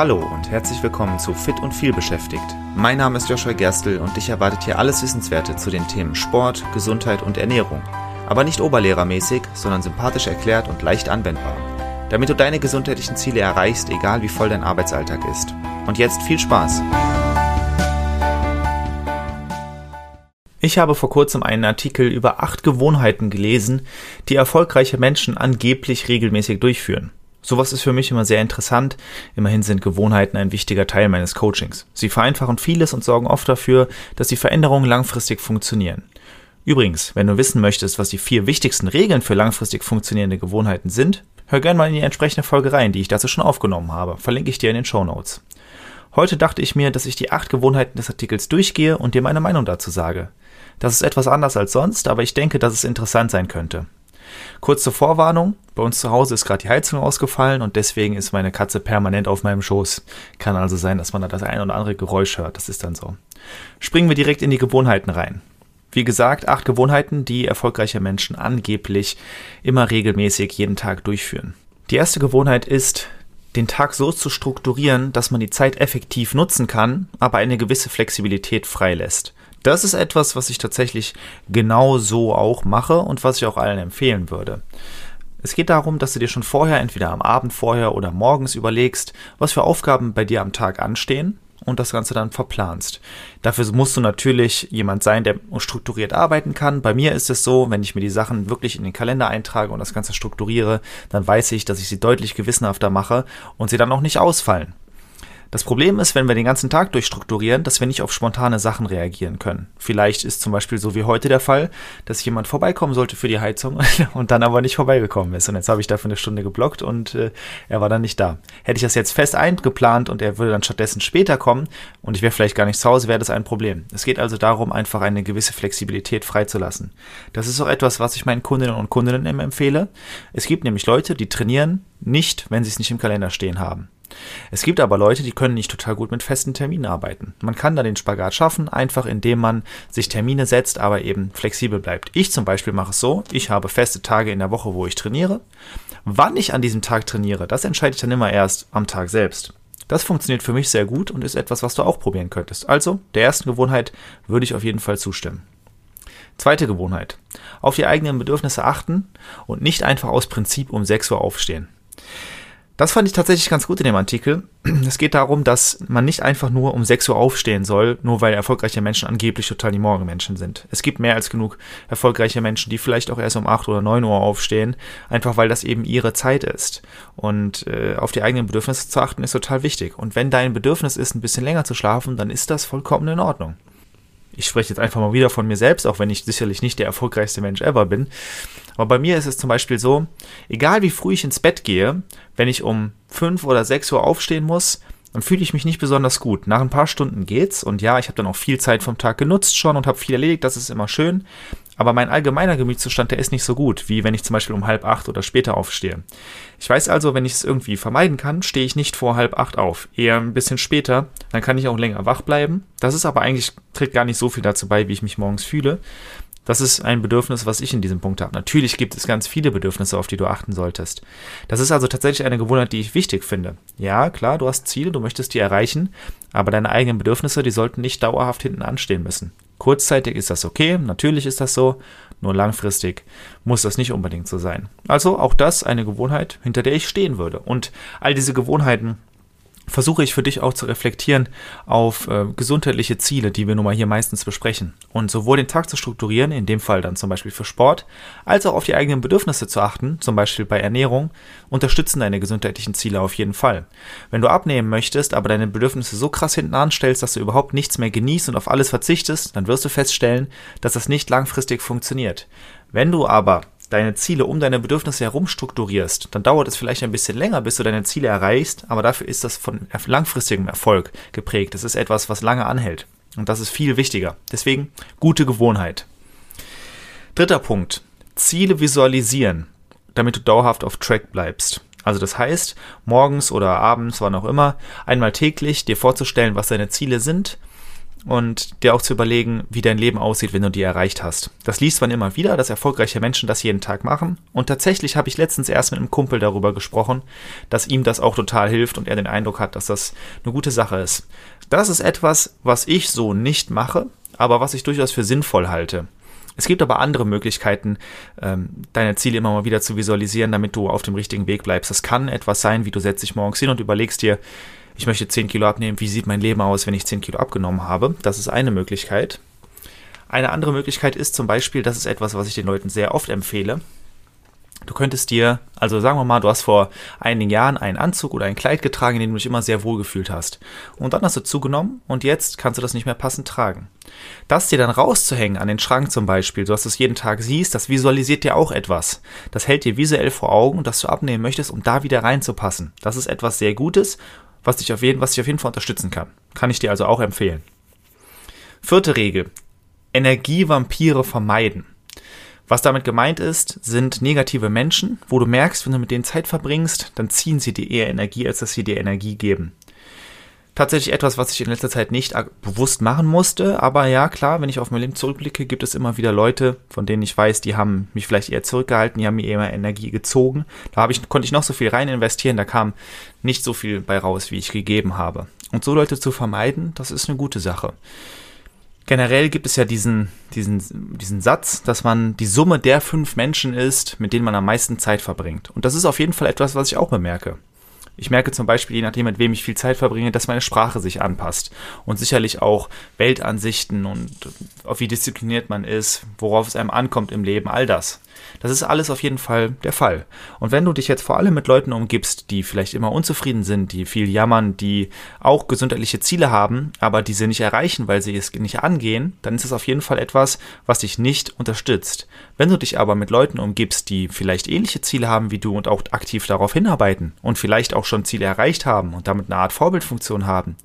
Hallo und herzlich willkommen zu Fit und viel beschäftigt. Mein Name ist Joshua Gerstl und dich erwartet hier alles Wissenswerte zu den Themen Sport, Gesundheit und Ernährung. Aber nicht oberlehrermäßig, sondern sympathisch erklärt und leicht anwendbar. Damit du deine gesundheitlichen Ziele erreichst, egal wie voll dein Arbeitsalltag ist. Und jetzt viel Spaß! Ich habe vor kurzem einen Artikel über acht Gewohnheiten gelesen, die erfolgreiche Menschen angeblich regelmäßig durchführen. Sowas ist für mich immer sehr interessant. Immerhin sind Gewohnheiten ein wichtiger Teil meines Coachings. Sie vereinfachen vieles und sorgen oft dafür, dass die Veränderungen langfristig funktionieren. Übrigens, wenn du wissen möchtest, was die vier wichtigsten Regeln für langfristig funktionierende Gewohnheiten sind, hör gerne mal in die entsprechende Folge rein, die ich dazu schon aufgenommen habe. Verlinke ich dir in den Show Notes. Heute dachte ich mir, dass ich die acht Gewohnheiten des Artikels durchgehe und dir meine Meinung dazu sage. Das ist etwas anders als sonst, aber ich denke, dass es interessant sein könnte. Kurz zur Vorwarnung, bei uns zu Hause ist gerade die Heizung ausgefallen und deswegen ist meine Katze permanent auf meinem Schoß. Kann also sein, dass man da das ein oder andere Geräusch hört, das ist dann so. Springen wir direkt in die Gewohnheiten rein. Wie gesagt, acht Gewohnheiten, die erfolgreiche Menschen angeblich immer regelmäßig jeden Tag durchführen. Die erste Gewohnheit ist, den Tag so zu strukturieren, dass man die Zeit effektiv nutzen kann, aber eine gewisse Flexibilität freilässt. Das ist etwas, was ich tatsächlich genau so auch mache und was ich auch allen empfehlen würde. Es geht darum, dass du dir schon vorher, entweder am Abend vorher oder morgens überlegst, was für Aufgaben bei dir am Tag anstehen und das Ganze dann verplanst. Dafür musst du natürlich jemand sein, der strukturiert arbeiten kann. Bei mir ist es so, wenn ich mir die Sachen wirklich in den Kalender eintrage und das Ganze strukturiere, dann weiß ich, dass ich sie deutlich gewissenhafter mache und sie dann auch nicht ausfallen. Das Problem ist, wenn wir den ganzen Tag durchstrukturieren, dass wir nicht auf spontane Sachen reagieren können. Vielleicht ist zum Beispiel so wie heute der Fall, dass jemand vorbeikommen sollte für die Heizung und dann aber nicht vorbeigekommen ist. Und jetzt habe ich dafür eine Stunde geblockt und äh, er war dann nicht da. Hätte ich das jetzt fest eingeplant und er würde dann stattdessen später kommen und ich wäre vielleicht gar nicht zu Hause, wäre das ein Problem. Es geht also darum, einfach eine gewisse Flexibilität freizulassen. Das ist auch etwas, was ich meinen Kundinnen und Kundinnen immer empfehle. Es gibt nämlich Leute, die trainieren nicht, wenn sie es nicht im Kalender stehen haben. Es gibt aber Leute, die können nicht total gut mit festen Terminen arbeiten. Man kann da den Spagat schaffen, einfach indem man sich Termine setzt, aber eben flexibel bleibt. Ich zum Beispiel mache es so, ich habe feste Tage in der Woche, wo ich trainiere. Wann ich an diesem Tag trainiere, das entscheide ich dann immer erst am Tag selbst. Das funktioniert für mich sehr gut und ist etwas, was du auch probieren könntest. Also, der ersten Gewohnheit würde ich auf jeden Fall zustimmen. Zweite Gewohnheit. Auf die eigenen Bedürfnisse achten und nicht einfach aus Prinzip um 6 Uhr aufstehen. Das fand ich tatsächlich ganz gut in dem Artikel. Es geht darum, dass man nicht einfach nur um 6 Uhr aufstehen soll, nur weil erfolgreiche Menschen angeblich total die Morgenmenschen sind. Es gibt mehr als genug erfolgreiche Menschen, die vielleicht auch erst um 8 oder 9 Uhr aufstehen, einfach weil das eben ihre Zeit ist. Und äh, auf die eigenen Bedürfnisse zu achten ist total wichtig. Und wenn dein Bedürfnis ist, ein bisschen länger zu schlafen, dann ist das vollkommen in Ordnung ich spreche jetzt einfach mal wieder von mir selbst, auch wenn ich sicherlich nicht der erfolgreichste Mensch ever bin. Aber bei mir ist es zum Beispiel so, egal wie früh ich ins Bett gehe, wenn ich um 5 oder 6 Uhr aufstehen muss, dann fühle ich mich nicht besonders gut. Nach ein paar Stunden geht's und ja, ich habe dann auch viel Zeit vom Tag genutzt schon und habe viel erledigt, das ist immer schön. Aber mein allgemeiner Gemütszustand, der ist nicht so gut, wie wenn ich zum Beispiel um halb acht oder später aufstehe. Ich weiß also, wenn ich es irgendwie vermeiden kann, stehe ich nicht vor halb acht auf, eher ein bisschen später, dann kann ich auch länger wach bleiben. Das ist aber eigentlich, trägt gar nicht so viel dazu bei, wie ich mich morgens fühle. Das ist ein Bedürfnis, was ich in diesem Punkt habe. Natürlich gibt es ganz viele Bedürfnisse, auf die du achten solltest. Das ist also tatsächlich eine Gewohnheit, die ich wichtig finde. Ja, klar, du hast Ziele, du möchtest die erreichen, aber deine eigenen Bedürfnisse, die sollten nicht dauerhaft hinten anstehen müssen. Kurzzeitig ist das okay, natürlich ist das so, nur langfristig muss das nicht unbedingt so sein. Also auch das eine Gewohnheit, hinter der ich stehen würde. Und all diese Gewohnheiten versuche ich für dich auch zu reflektieren auf äh, gesundheitliche Ziele, die wir nun mal hier meistens besprechen. Und sowohl den Tag zu strukturieren, in dem Fall dann zum Beispiel für Sport, als auch auf die eigenen Bedürfnisse zu achten, zum Beispiel bei Ernährung, unterstützen deine gesundheitlichen Ziele auf jeden Fall. Wenn du abnehmen möchtest, aber deine Bedürfnisse so krass hinten anstellst, dass du überhaupt nichts mehr genießt und auf alles verzichtest, dann wirst du feststellen, dass das nicht langfristig funktioniert. Wenn du aber deine Ziele um deine Bedürfnisse herum strukturierst, dann dauert es vielleicht ein bisschen länger, bis du deine Ziele erreichst, aber dafür ist das von langfristigem Erfolg geprägt. Das ist etwas, was lange anhält. Und das ist viel wichtiger. Deswegen gute Gewohnheit. Dritter Punkt. Ziele visualisieren, damit du dauerhaft auf Track bleibst. Also das heißt, morgens oder abends, wann auch immer, einmal täglich dir vorzustellen, was deine Ziele sind und dir auch zu überlegen, wie dein Leben aussieht, wenn du die erreicht hast. Das liest man immer wieder, dass erfolgreiche Menschen das jeden Tag machen. Und tatsächlich habe ich letztens erst mit einem Kumpel darüber gesprochen, dass ihm das auch total hilft und er den Eindruck hat, dass das eine gute Sache ist. Das ist etwas, was ich so nicht mache, aber was ich durchaus für sinnvoll halte. Es gibt aber andere Möglichkeiten, ähm, deine Ziele immer mal wieder zu visualisieren, damit du auf dem richtigen Weg bleibst. Das kann etwas sein, wie du setzt dich morgens hin und überlegst dir, ich möchte 10 Kilo abnehmen, wie sieht mein Leben aus, wenn ich 10 Kilo abgenommen habe? Das ist eine Möglichkeit. Eine andere Möglichkeit ist zum Beispiel, das ist etwas, was ich den Leuten sehr oft empfehle. Du könntest dir, also sagen wir mal, du hast vor einigen Jahren einen Anzug oder ein Kleid getragen, in dem du dich immer sehr wohl gefühlt hast. Und dann hast du zugenommen und jetzt kannst du das nicht mehr passend tragen. Das dir dann rauszuhängen an den Schrank zum Beispiel, so dass du es jeden Tag siehst, das visualisiert dir auch etwas. Das hält dir visuell vor Augen, dass du abnehmen möchtest, um da wieder reinzupassen. Das ist etwas sehr Gutes was dich auf jeden, was dich auf jeden Fall unterstützen kann. Kann ich dir also auch empfehlen. Vierte Regel. Energievampire vermeiden. Was damit gemeint ist, sind negative Menschen, wo du merkst, wenn du mit denen Zeit verbringst, dann ziehen sie dir eher Energie, als dass sie dir Energie geben tatsächlich etwas, was ich in letzter Zeit nicht bewusst machen musste. Aber ja, klar, wenn ich auf mein Leben zurückblicke, gibt es immer wieder Leute, von denen ich weiß, die haben mich vielleicht eher zurückgehalten, die haben mir eher Energie gezogen. Da ich, konnte ich noch so viel rein investieren, da kam nicht so viel bei raus, wie ich gegeben habe. Und so Leute zu vermeiden, das ist eine gute Sache. Generell gibt es ja diesen, diesen, diesen Satz, dass man die Summe der fünf Menschen ist, mit denen man am meisten Zeit verbringt. Und das ist auf jeden Fall etwas, was ich auch bemerke. Ich merke zum Beispiel, je nachdem, mit wem ich viel Zeit verbringe, dass meine Sprache sich anpasst. Und sicherlich auch Weltansichten und auf wie diszipliniert man ist, worauf es einem ankommt im Leben, all das. Das ist alles auf jeden Fall der Fall. Und wenn du dich jetzt vor allem mit Leuten umgibst, die vielleicht immer unzufrieden sind, die viel jammern, die auch gesundheitliche Ziele haben, aber diese nicht erreichen, weil sie es nicht angehen, dann ist es auf jeden Fall etwas, was dich nicht unterstützt. Wenn du dich aber mit Leuten umgibst, die vielleicht ähnliche Ziele haben wie du und auch aktiv darauf hinarbeiten und vielleicht auch schon Ziele erreicht haben und damit eine Art Vorbildfunktion haben,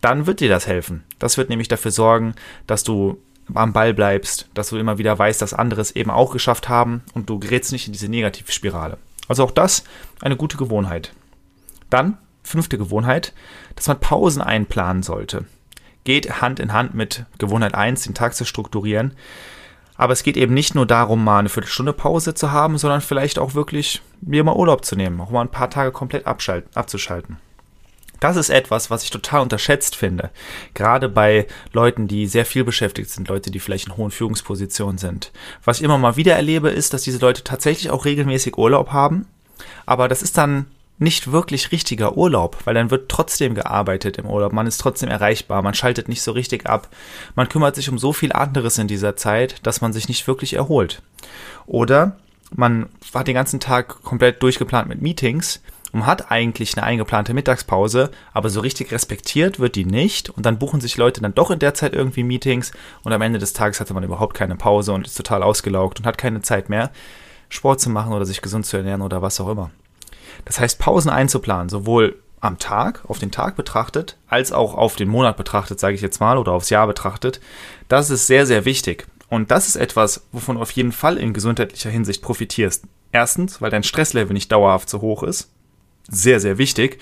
dann wird dir das helfen. Das wird nämlich dafür sorgen, dass du am Ball bleibst, dass du immer wieder weißt, dass andere es eben auch geschafft haben und du gerätst nicht in diese Negativspirale. Also auch das eine gute Gewohnheit. Dann, fünfte Gewohnheit, dass man Pausen einplanen sollte. Geht Hand in Hand mit Gewohnheit 1, den Tag zu strukturieren. Aber es geht eben nicht nur darum, mal eine Viertelstunde Pause zu haben, sondern vielleicht auch wirklich mir mal Urlaub zu nehmen, auch mal ein paar Tage komplett abzuschalten. Das ist etwas, was ich total unterschätzt finde. Gerade bei Leuten, die sehr viel beschäftigt sind, Leute, die vielleicht in hohen Führungspositionen sind. Was ich immer mal wieder erlebe, ist, dass diese Leute tatsächlich auch regelmäßig Urlaub haben. Aber das ist dann nicht wirklich richtiger Urlaub, weil dann wird trotzdem gearbeitet im Urlaub. Man ist trotzdem erreichbar, man schaltet nicht so richtig ab. Man kümmert sich um so viel anderes in dieser Zeit, dass man sich nicht wirklich erholt. Oder man hat den ganzen Tag komplett durchgeplant mit Meetings und hat eigentlich eine eingeplante Mittagspause, aber so richtig respektiert wird die nicht und dann buchen sich Leute dann doch in der Zeit irgendwie Meetings und am Ende des Tages hatte man überhaupt keine Pause und ist total ausgelaugt und hat keine Zeit mehr, Sport zu machen oder sich gesund zu ernähren oder was auch immer. Das heißt, Pausen einzuplanen, sowohl am Tag, auf den Tag betrachtet, als auch auf den Monat betrachtet, sage ich jetzt mal, oder aufs Jahr betrachtet, das ist sehr, sehr wichtig. Und das ist etwas, wovon du auf jeden Fall in gesundheitlicher Hinsicht profitierst. Erstens, weil dein Stresslevel nicht dauerhaft so hoch ist sehr, sehr wichtig.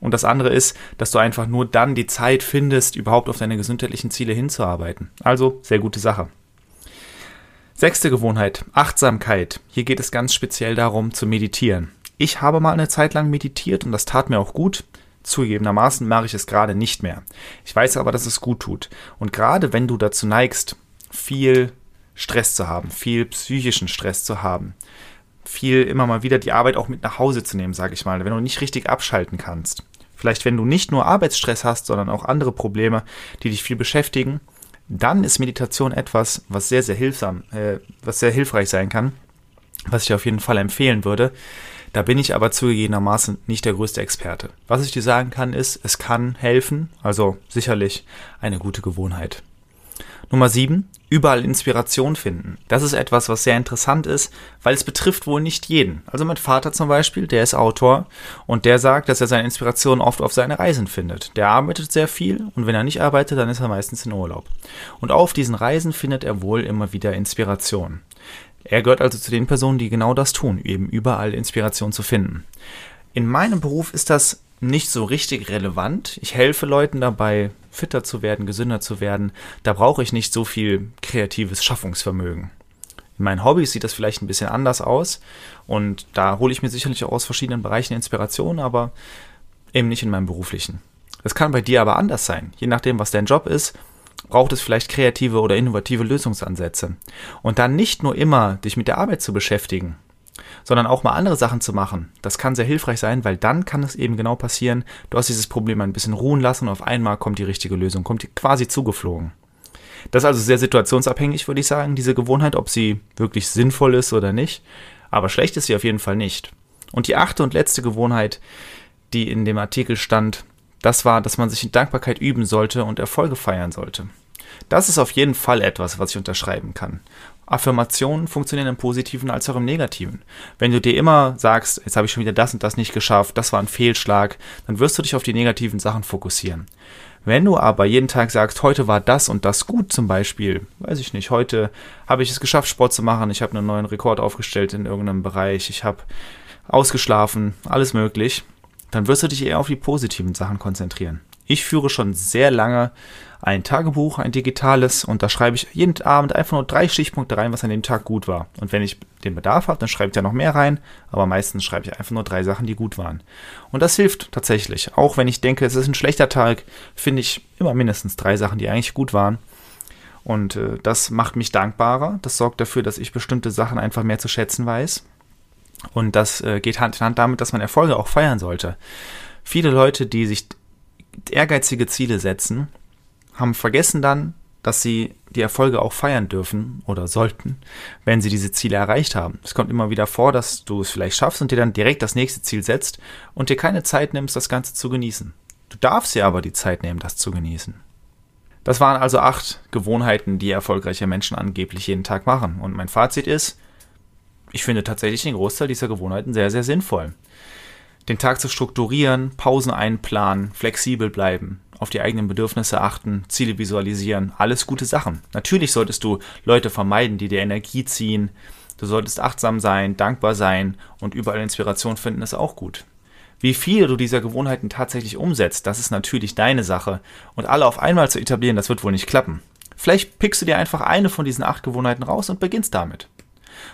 Und das andere ist, dass du einfach nur dann die Zeit findest, überhaupt auf deine gesundheitlichen Ziele hinzuarbeiten. Also sehr gute Sache. Sechste Gewohnheit, Achtsamkeit. Hier geht es ganz speziell darum zu meditieren. Ich habe mal eine Zeit lang meditiert und das tat mir auch gut. Zugegebenermaßen mache ich es gerade nicht mehr. Ich weiß aber, dass es gut tut. Und gerade wenn du dazu neigst, viel Stress zu haben, viel psychischen Stress zu haben, viel immer mal wieder die Arbeit auch mit nach Hause zu nehmen, sage ich mal, wenn du nicht richtig abschalten kannst. Vielleicht, wenn du nicht nur Arbeitsstress hast, sondern auch andere Probleme, die dich viel beschäftigen, dann ist Meditation etwas, was sehr, sehr hilfsam, äh, was sehr hilfreich sein kann, was ich auf jeden Fall empfehlen würde. Da bin ich aber zugegebenermaßen nicht der größte Experte. Was ich dir sagen kann, ist, es kann helfen, also sicherlich eine gute Gewohnheit. Nummer 7. Überall Inspiration finden. Das ist etwas, was sehr interessant ist, weil es betrifft wohl nicht jeden. Also mein Vater zum Beispiel, der ist Autor und der sagt, dass er seine Inspiration oft auf seine Reisen findet. Der arbeitet sehr viel und wenn er nicht arbeitet, dann ist er meistens in Urlaub. Und auf diesen Reisen findet er wohl immer wieder Inspiration. Er gehört also zu den Personen, die genau das tun, eben überall Inspiration zu finden. In meinem Beruf ist das nicht so richtig relevant. Ich helfe Leuten dabei, fitter zu werden, gesünder zu werden. Da brauche ich nicht so viel kreatives Schaffungsvermögen. In meinen Hobbys sieht das vielleicht ein bisschen anders aus und da hole ich mir sicherlich auch aus verschiedenen Bereichen Inspiration, aber eben nicht in meinem beruflichen. Das kann bei dir aber anders sein. Je nachdem, was dein Job ist, braucht es vielleicht kreative oder innovative Lösungsansätze. Und dann nicht nur immer dich mit der Arbeit zu beschäftigen, sondern auch mal andere Sachen zu machen. Das kann sehr hilfreich sein, weil dann kann es eben genau passieren, du hast dieses Problem ein bisschen ruhen lassen und auf einmal kommt die richtige Lösung, kommt quasi zugeflogen. Das ist also sehr situationsabhängig, würde ich sagen, diese Gewohnheit, ob sie wirklich sinnvoll ist oder nicht. Aber schlecht ist sie auf jeden Fall nicht. Und die achte und letzte Gewohnheit, die in dem Artikel stand, das war, dass man sich in Dankbarkeit üben sollte und Erfolge feiern sollte. Das ist auf jeden Fall etwas, was ich unterschreiben kann. Affirmationen funktionieren im Positiven als auch im Negativen. Wenn du dir immer sagst, jetzt habe ich schon wieder das und das nicht geschafft, das war ein Fehlschlag, dann wirst du dich auf die negativen Sachen fokussieren. Wenn du aber jeden Tag sagst, heute war das und das gut zum Beispiel, weiß ich nicht, heute habe ich es geschafft, Sport zu machen, ich habe einen neuen Rekord aufgestellt in irgendeinem Bereich, ich habe ausgeschlafen, alles möglich, dann wirst du dich eher auf die positiven Sachen konzentrieren. Ich führe schon sehr lange ein Tagebuch, ein digitales, und da schreibe ich jeden Abend einfach nur drei Stichpunkte rein, was an dem Tag gut war. Und wenn ich den Bedarf habe, dann schreibe ich da noch mehr rein, aber meistens schreibe ich einfach nur drei Sachen, die gut waren. Und das hilft tatsächlich. Auch wenn ich denke, es ist ein schlechter Tag, finde ich immer mindestens drei Sachen, die eigentlich gut waren. Und äh, das macht mich dankbarer. Das sorgt dafür, dass ich bestimmte Sachen einfach mehr zu schätzen weiß. Und das äh, geht Hand in Hand damit, dass man Erfolge auch feiern sollte. Viele Leute, die sich ehrgeizige Ziele setzen, haben vergessen dann, dass sie die Erfolge auch feiern dürfen oder sollten, wenn sie diese Ziele erreicht haben. Es kommt immer wieder vor, dass du es vielleicht schaffst und dir dann direkt das nächste Ziel setzt und dir keine Zeit nimmst, das Ganze zu genießen. Du darfst dir aber die Zeit nehmen, das zu genießen. Das waren also acht Gewohnheiten, die erfolgreiche Menschen angeblich jeden Tag machen. Und mein Fazit ist, ich finde tatsächlich den Großteil dieser Gewohnheiten sehr, sehr sinnvoll. Den Tag zu strukturieren, Pausen einplanen, flexibel bleiben, auf die eigenen Bedürfnisse achten, Ziele visualisieren, alles gute Sachen. Natürlich solltest du Leute vermeiden, die dir Energie ziehen. Du solltest achtsam sein, dankbar sein und überall Inspiration finden, ist auch gut. Wie viele du dieser Gewohnheiten tatsächlich umsetzt, das ist natürlich deine Sache. Und alle auf einmal zu etablieren, das wird wohl nicht klappen. Vielleicht pickst du dir einfach eine von diesen acht Gewohnheiten raus und beginnst damit.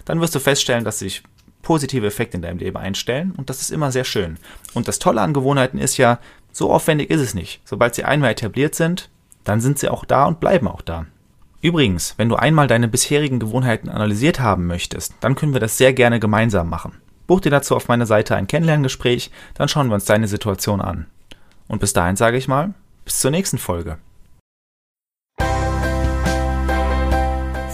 Dann wirst du feststellen, dass sich positive Effekte in deinem Leben einstellen und das ist immer sehr schön. Und das Tolle an Gewohnheiten ist ja, so aufwendig ist es nicht. Sobald sie einmal etabliert sind, dann sind sie auch da und bleiben auch da. Übrigens, wenn du einmal deine bisherigen Gewohnheiten analysiert haben möchtest, dann können wir das sehr gerne gemeinsam machen. Buch dir dazu auf meiner Seite ein Kennenlerngespräch, dann schauen wir uns deine Situation an. Und bis dahin sage ich mal, bis zur nächsten Folge.